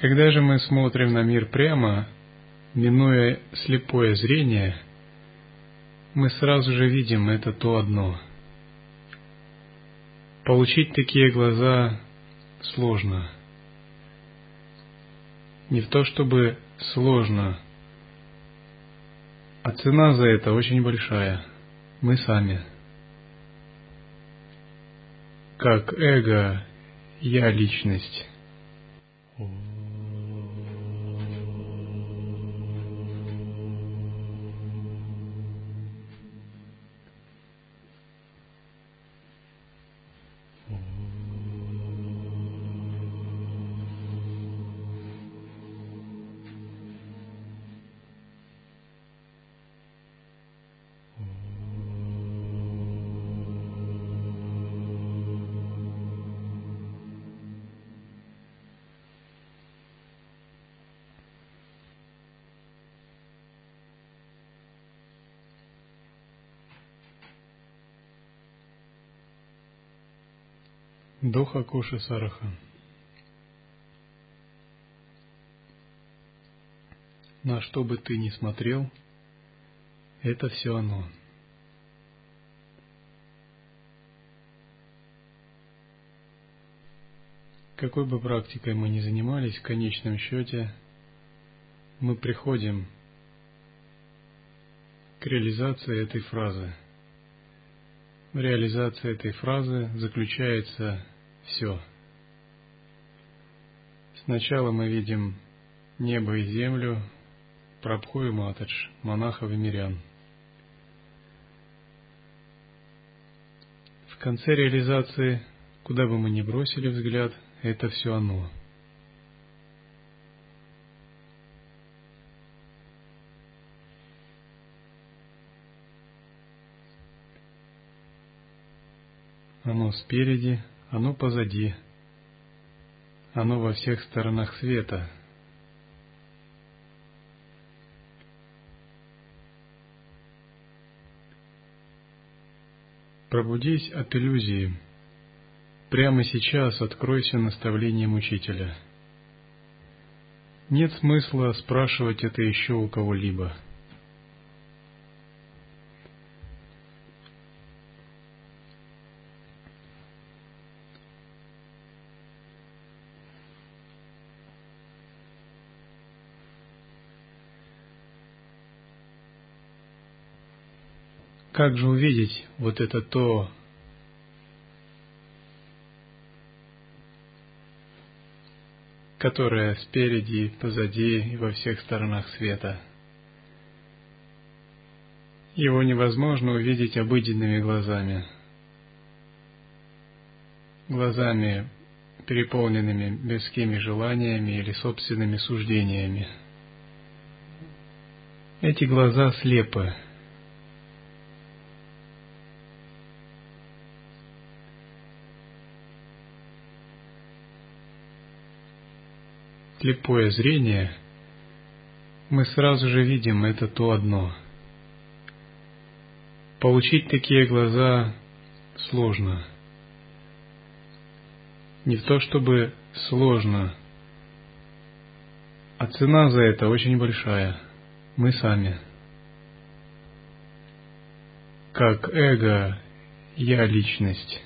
Когда же мы смотрим на мир прямо, минуя слепое зрение, мы сразу же видим это то одно. Получить такие глаза сложно. Не в то чтобы сложно, а цена за это очень большая. Мы сами. Как эго, я личность. Доха Коши Сараха. На что бы ты ни смотрел, это все оно. Какой бы практикой мы ни занимались, в конечном счете мы приходим к реализации этой фразы. Реализация этой фразы заключается все. Сначала мы видим небо и землю, Прабху и Матадж, монахов и мирян. В конце реализации, куда бы мы ни бросили взгляд, это все оно. Оно спереди, оно позади, оно во всех сторонах света. Пробудись от иллюзии. Прямо сейчас откройся наставлением учителя. Нет смысла спрашивать это еще у кого-либо. Как же увидеть вот это то, которое спереди, позади и во всех сторонах света? Его невозможно увидеть обыденными глазами, глазами, переполненными мирскими желаниями или собственными суждениями. Эти глаза слепы, слепое зрение, мы сразу же видим это то одно. Получить такие глаза сложно. Не то чтобы сложно, а цена за это очень большая. Мы сами. Как эго, я личность.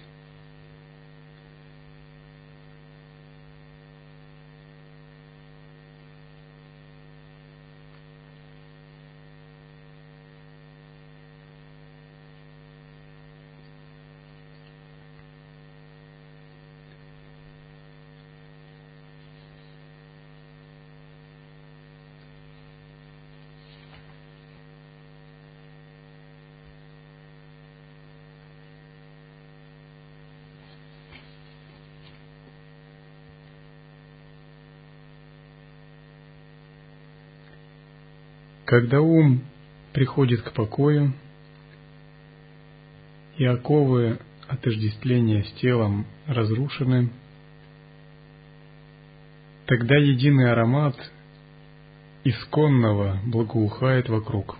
Когда ум приходит к покою, и оковы отождествления с телом разрушены, тогда единый аромат исконного благоухает вокруг.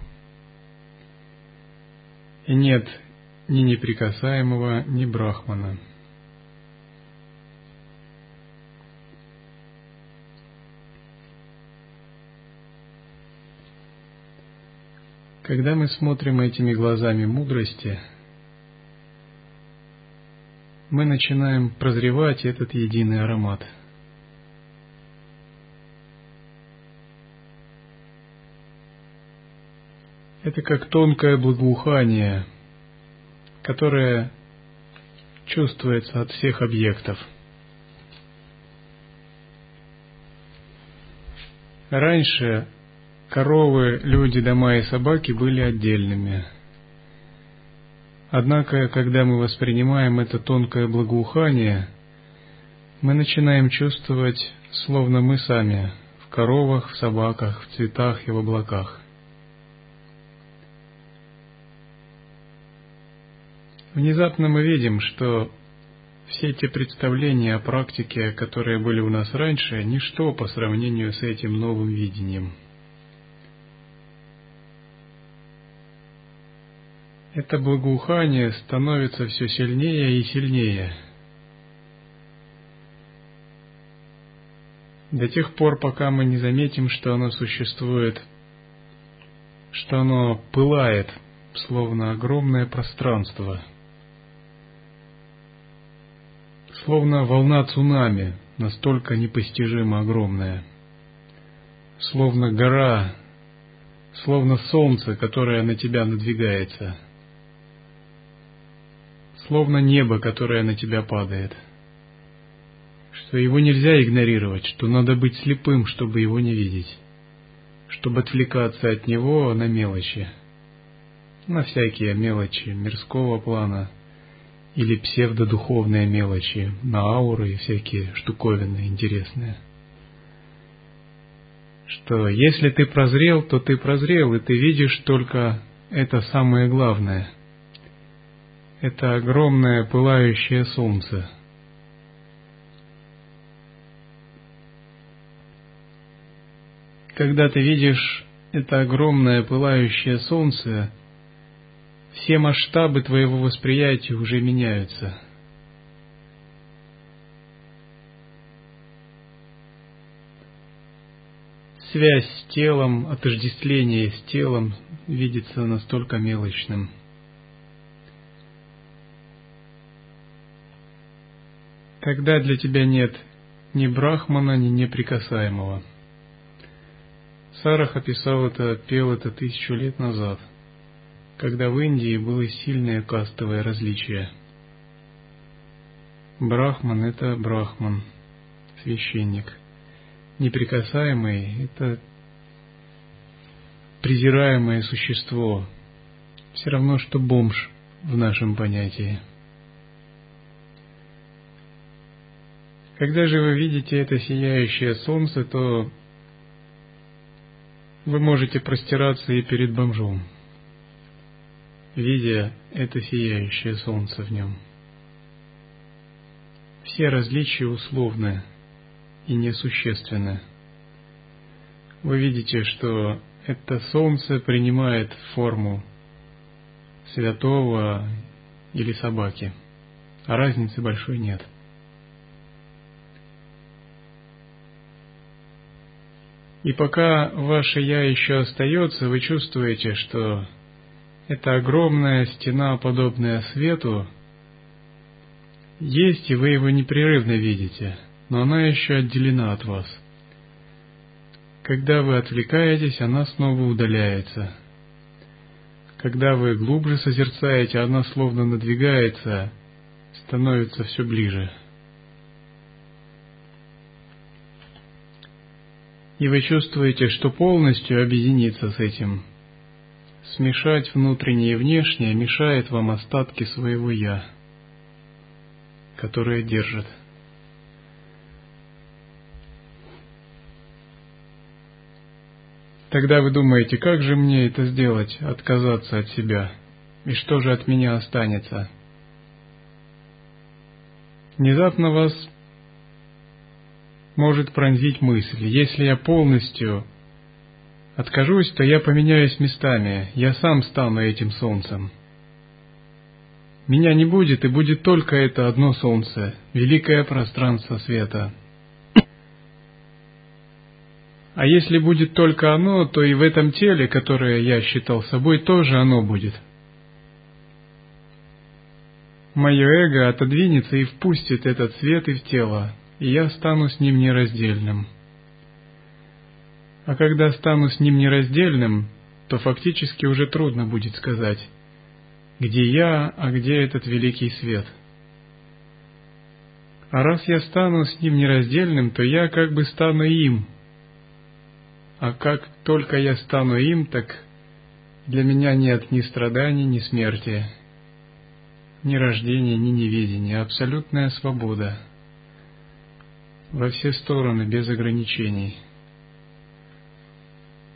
И нет ни неприкасаемого, ни брахмана – Когда мы смотрим этими глазами мудрости, мы начинаем прозревать этот единый аромат. Это как тонкое благоухание, которое чувствуется от всех объектов. Раньше коровы, люди, дома и собаки были отдельными. Однако, когда мы воспринимаем это тонкое благоухание, мы начинаем чувствовать, словно мы сами, в коровах, в собаках, в цветах и в облаках. Внезапно мы видим, что все эти представления о практике, которые были у нас раньше, ничто по сравнению с этим новым видением. Это благоухание становится все сильнее и сильнее. До тех пор, пока мы не заметим, что оно существует, что оно пылает, словно огромное пространство – словно волна цунами, настолько непостижимо огромная, словно гора, словно солнце, которое на тебя надвигается, словно небо, которое на тебя падает, что его нельзя игнорировать, что надо быть слепым, чтобы его не видеть, чтобы отвлекаться от него на мелочи, на всякие мелочи мирского плана – или псевдодуховные мелочи, на ауры и всякие штуковины интересные. Что если ты прозрел, то ты прозрел, и ты видишь только это самое главное. Это огромное пылающее солнце. Когда ты видишь это огромное пылающее солнце, все масштабы твоего восприятия уже меняются. Связь с телом, отождествление с телом видится настолько мелочным. Когда для тебя нет ни брахмана, ни неприкасаемого. Сарах описал это, пел это тысячу лет назад – когда в Индии было сильное кастовое различие. Брахман – это брахман, священник. Неприкасаемый – это презираемое существо, все равно, что бомж в нашем понятии. Когда же вы видите это сияющее солнце, то вы можете простираться и перед бомжом – видя это сияющее солнце в нем. Все различия условны и несущественны. Вы видите, что это солнце принимает форму святого или собаки, а разницы большой нет. И пока ваше «я» еще остается, вы чувствуете, что эта огромная стена, подобная свету, есть, и вы его непрерывно видите, но она еще отделена от вас. Когда вы отвлекаетесь, она снова удаляется. Когда вы глубже созерцаете, она словно надвигается, становится все ближе. И вы чувствуете, что полностью объединиться с этим – Смешать внутреннее и внешнее мешает вам остатки своего «я», которое держит. Тогда вы думаете, как же мне это сделать, отказаться от себя, и что же от меня останется? Внезапно вас может пронзить мысль, если я полностью Откажусь, то я поменяюсь местами, я сам стану этим солнцем. Меня не будет, и будет только это одно солнце, великое пространство света. А если будет только оно, то и в этом теле, которое я считал собой, тоже оно будет. Мое эго отодвинется и впустит этот свет и в тело, и я стану с ним нераздельным. А когда стану с ним нераздельным, то фактически уже трудно будет сказать, где я, а где этот великий свет. А раз я стану с ним нераздельным, то я как бы стану им. А как только я стану им, так для меня нет ни страданий, ни смерти, ни рождения, ни неведения, абсолютная свобода во все стороны, без ограничений.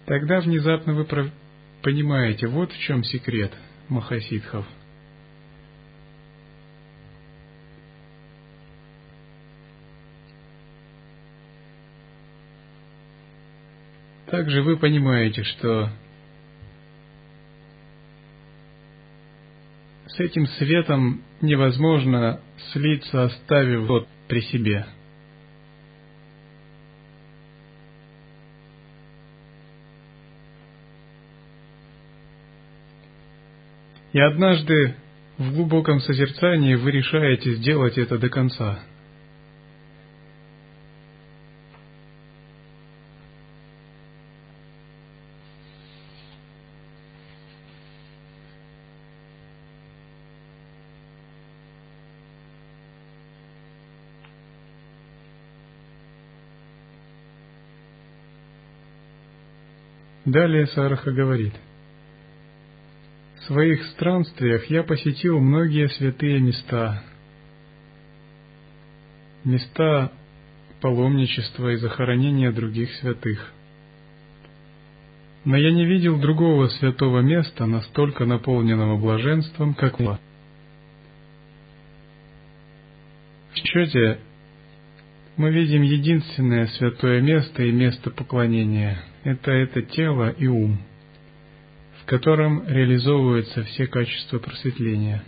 Тогда внезапно вы понимаете, вот в чем секрет Махасидхов. Также вы понимаете, что с этим светом невозможно слиться, оставив тот при себе – И однажды в глубоком созерцании вы решаете сделать это до конца. Далее Сараха говорит – своих странствиях я посетил многие святые места, места паломничества и захоронения других святых. Но я не видел другого святого места, настолько наполненного блаженством, как Ла. В счете мы видим единственное святое место и место поклонения – это это тело и ум – котором реализовываются все качества просветления.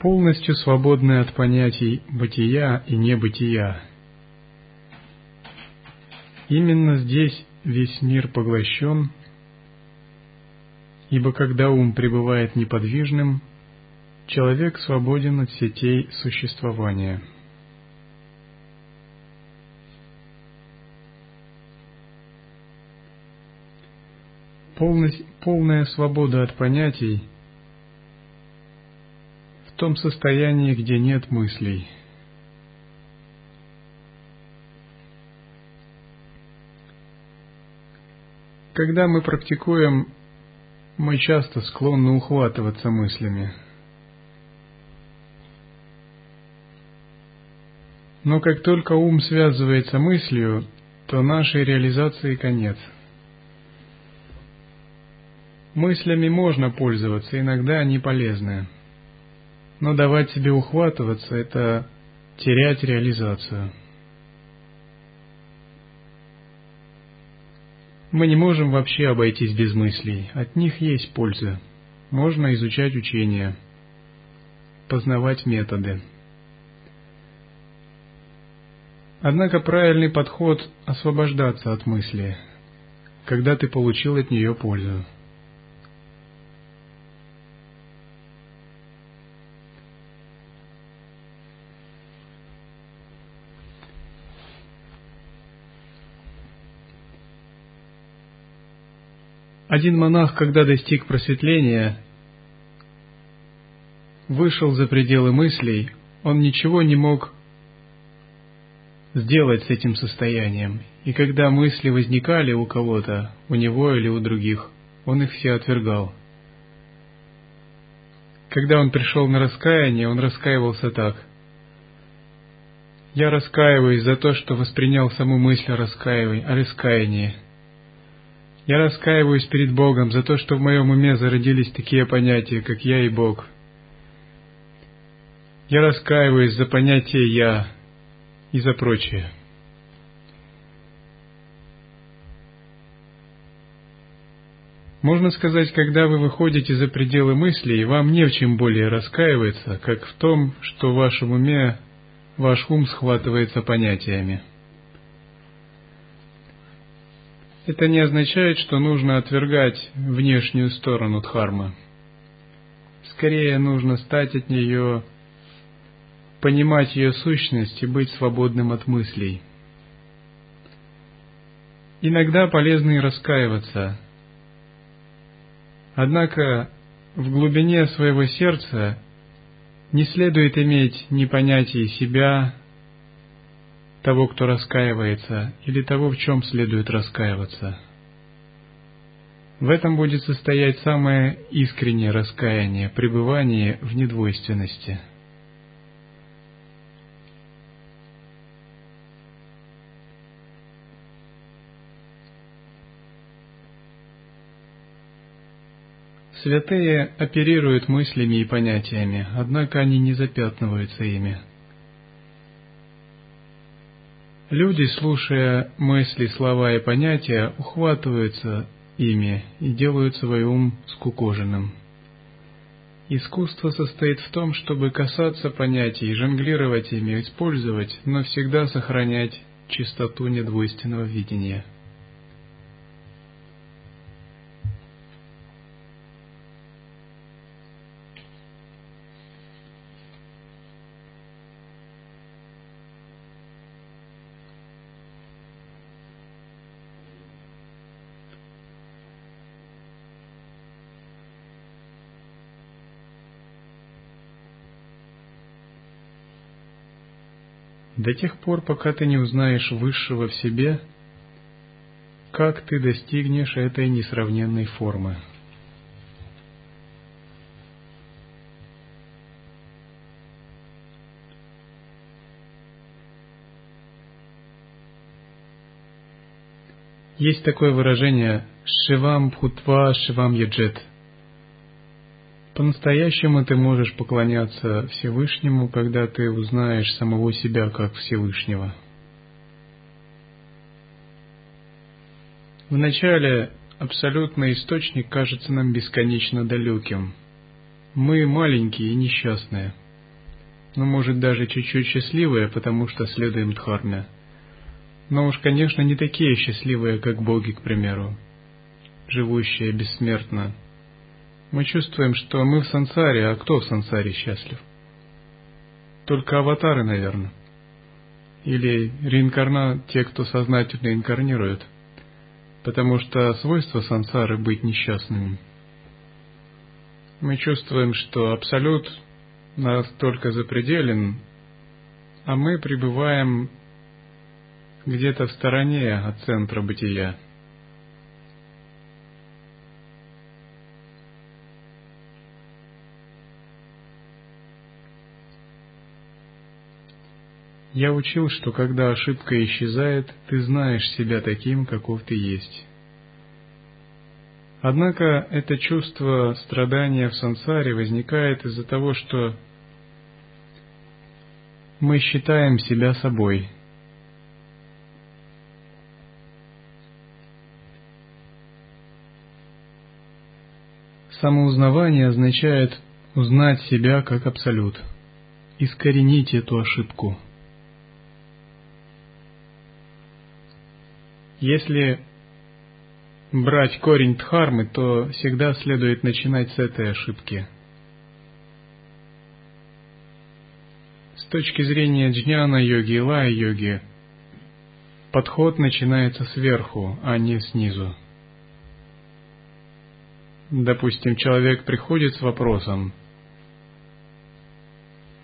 Полностью свободны от понятий бытия и небытия. Именно здесь весь мир поглощен, ибо когда ум пребывает неподвижным, человек свободен от сетей существования. Полная свобода от понятий – в том состоянии, где нет мыслей. Когда мы практикуем, мы часто склонны ухватываться мыслями. Но как только ум связывается мыслью, то нашей реализации конец. Мыслями можно пользоваться, иногда они полезны. Но давать себе ухватываться – это терять реализацию. Мы не можем вообще обойтись без мыслей, от них есть польза. Можно изучать учения, познавать методы. Однако правильный подход – освобождаться от мысли, когда ты получил от нее пользу. Один монах, когда достиг просветления, вышел за пределы мыслей, он ничего не мог сделать с этим состоянием. И когда мысли возникали у кого-то, у него или у других, он их все отвергал. Когда он пришел на раскаяние, он раскаивался так. Я раскаиваюсь за то, что воспринял саму мысль о раскаивании, о раскаянии. Я раскаиваюсь перед Богом за то, что в моем уме зародились такие понятия, как «я» и «Бог». Я раскаиваюсь за понятие «я» и за прочее. Можно сказать, когда вы выходите за пределы мыслей, вам не в чем более раскаиваться, как в том, что в вашем уме ваш ум схватывается понятиями. Это не означает, что нужно отвергать внешнюю сторону дхармы. Скорее нужно стать от нее, понимать ее сущность и быть свободным от мыслей. Иногда полезно и раскаиваться. Однако в глубине своего сердца не следует иметь ни понятия себя, того, кто раскаивается, или того, в чем следует раскаиваться. В этом будет состоять самое искреннее раскаяние, пребывание в недвойственности – Святые оперируют мыслями и понятиями, однако они не запятнываются ими. Люди, слушая мысли, слова и понятия, ухватываются ими и делают свой ум скукоженным. Искусство состоит в том, чтобы касаться понятий, жонглировать ими, использовать, но всегда сохранять чистоту недвойственного видения – До тех пор, пока ты не узнаешь высшего в себе, как ты достигнешь этой несравненной формы. Есть такое выражение «Шивам Пхутва Шивам Яджет» По-настоящему ты можешь поклоняться Всевышнему, когда ты узнаешь самого себя как Всевышнего. Вначале абсолютный источник кажется нам бесконечно далеким. Мы маленькие и несчастные, но, может, даже чуть-чуть счастливые, потому что следуем Дхарме. Но уж, конечно, не такие счастливые, как боги, к примеру, живущие бессмертно – мы чувствуем, что мы в сансаре, а кто в сансаре счастлив? Только аватары, наверное. Или реинкарна те, кто сознательно инкарнирует. Потому что свойство сансары быть несчастными. Мы чувствуем, что Абсолют настолько запределен, а мы пребываем где-то в стороне от центра бытия. Я учил, что когда ошибка исчезает, ты знаешь себя таким, каков ты есть. Однако это чувство страдания в сансаре возникает из-за того, что мы считаем себя собой. Самоузнавание означает узнать себя как абсолют, искоренить эту ошибку – Если брать корень дхармы, то всегда следует начинать с этой ошибки. С точки зрения джняна-йоги и лая-йоги, подход начинается сверху, а не снизу. Допустим, человек приходит с вопросом,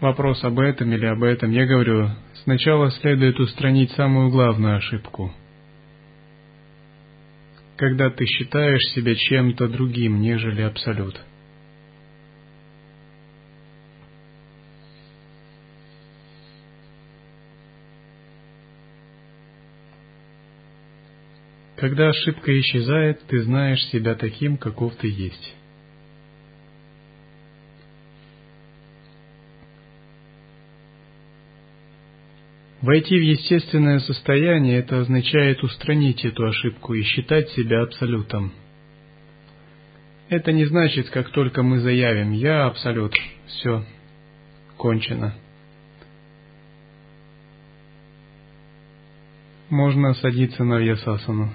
вопрос об этом или об этом, я говорю, сначала следует устранить самую главную ошибку – когда ты считаешь себя чем-то другим, нежели Абсолют. Когда ошибка исчезает, ты знаешь себя таким, каков ты есть. Войти в естественное состояние – это означает устранить эту ошибку и считать себя абсолютом. Это не значит, как только мы заявим «я абсолют», все, кончено. Можно садиться на вьясасану.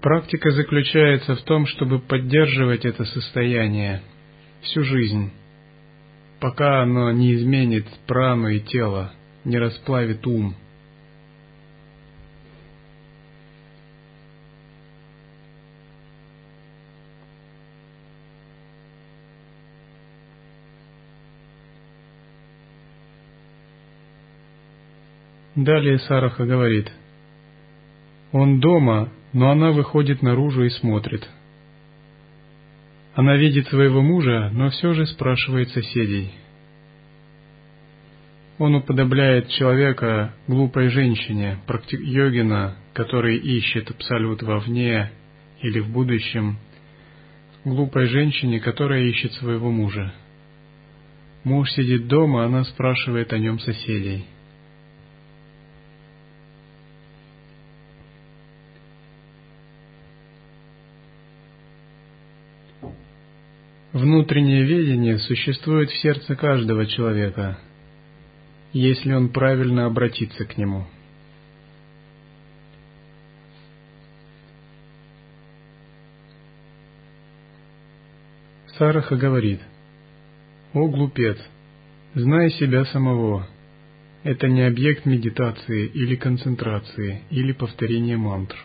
Практика заключается в том, чтобы поддерживать это состояние всю жизнь пока оно не изменит прану и тело, не расплавит ум. Далее Сараха говорит, «Он дома, но она выходит наружу и смотрит. Она видит своего мужа, но все же спрашивает соседей. Он уподобляет человека глупой женщине, практик йогина, который ищет абсолют вовне или в будущем, глупой женщине, которая ищет своего мужа. Муж сидит дома, она спрашивает о нем соседей. Внутреннее видение существует в сердце каждого человека, если он правильно обратится к нему. Сараха говорит, «О глупец, знай себя самого. Это не объект медитации или концентрации или повторения мантр.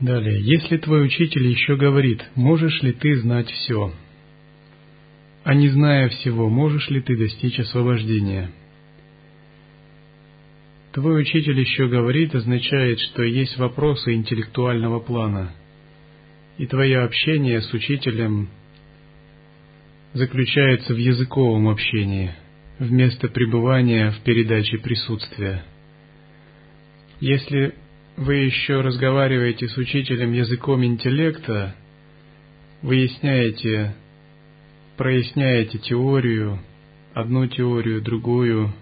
Далее, если твой учитель еще говорит, можешь ли ты знать все? А не зная всего, можешь ли ты достичь освобождения? Твой учитель еще говорит, означает, что есть вопросы интеллектуального плана, и твое общение с учителем заключается в языковом общении, вместо пребывания в передаче присутствия. Если вы еще разговариваете с учителем языком интеллекта, выясняете, проясняете теорию, одну теорию, другую,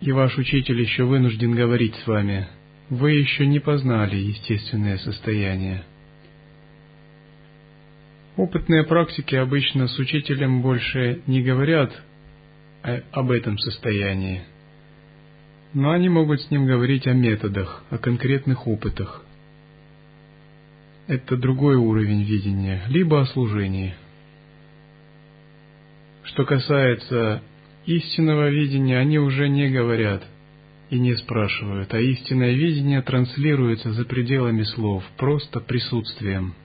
и ваш учитель еще вынужден говорить с вами, вы еще не познали естественное состояние. Опытные практики обычно с учителем больше не говорят об этом состоянии – но они могут с ним говорить о методах, о конкретных опытах. Это другой уровень видения, либо о служении. Что касается истинного видения, они уже не говорят и не спрашивают, а истинное видение транслируется за пределами слов, просто присутствием –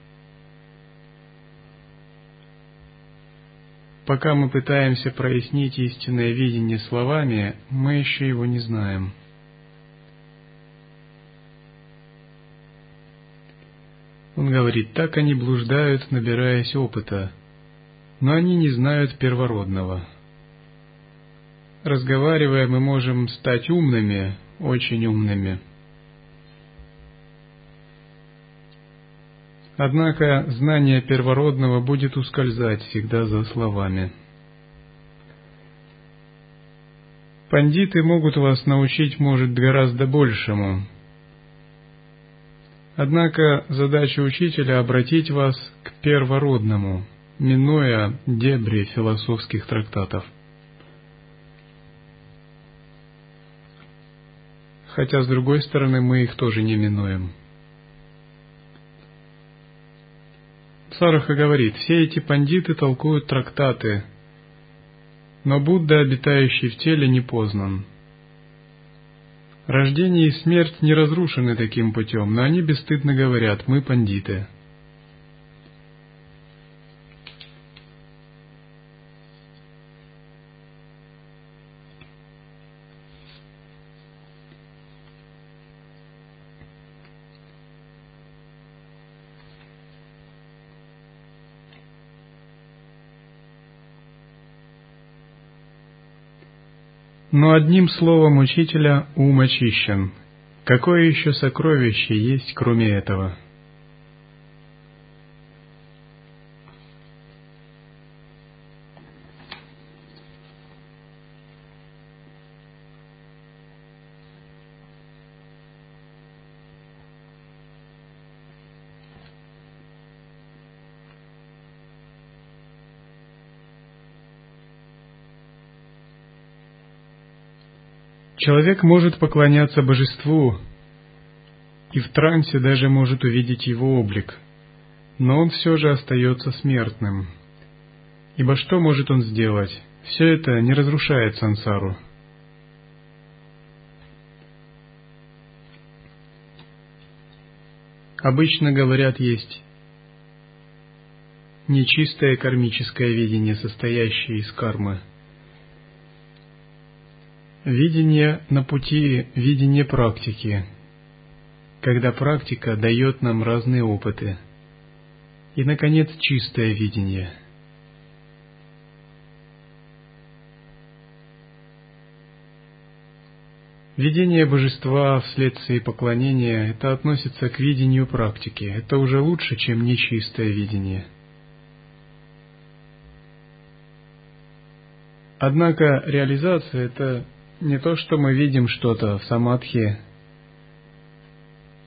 Пока мы пытаемся прояснить истинное видение словами, мы еще его не знаем. Он говорит, так они блуждают, набираясь опыта, но они не знают первородного. Разговаривая, мы можем стать умными, очень умными – Однако знание первородного будет ускользать всегда за словами. Пандиты могут вас научить, может, гораздо большему. Однако задача учителя обратить вас к первородному, минуя дебри философских трактатов. Хотя, с другой стороны, мы их тоже не минуем. Сараха говорит, все эти пандиты толкуют трактаты, но Будда, обитающий в теле, не познан. Рождение и смерть не разрушены таким путем, но они бесстыдно говорят, мы пандиты. Но одним словом учителя ум очищен. Какое еще сокровище есть, кроме этого? Человек может поклоняться божеству и в трансе даже может увидеть его облик, но он все же остается смертным. Ибо что может он сделать? Все это не разрушает сансару. Обычно говорят, есть нечистое кармическое видение, состоящее из кармы – Видение на пути видения практики, когда практика дает нам разные опыты. И, наконец, чистое видение. Видение божества вследствие поклонения – это относится к видению практики. Это уже лучше, чем нечистое видение. Однако реализация – это не то, что мы видим что-то в самадхи.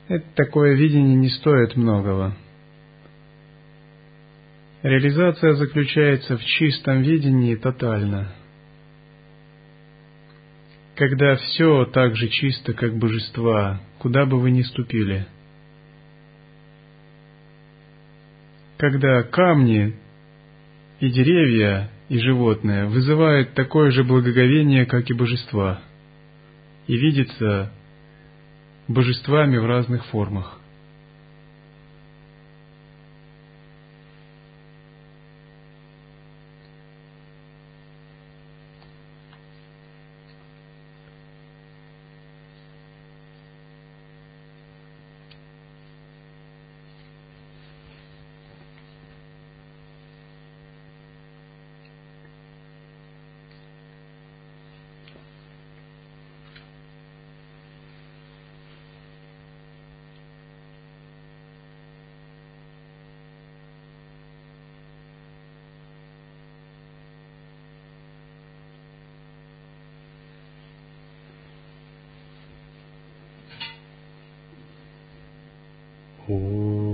Это такое видение не стоит многого. Реализация заключается в чистом видении тотально. Когда все так же чисто, как божества, куда бы вы ни ступили. Когда камни и деревья и животное вызывает такое же благоговение, как и божества, и видится божествами в разных формах. Oh.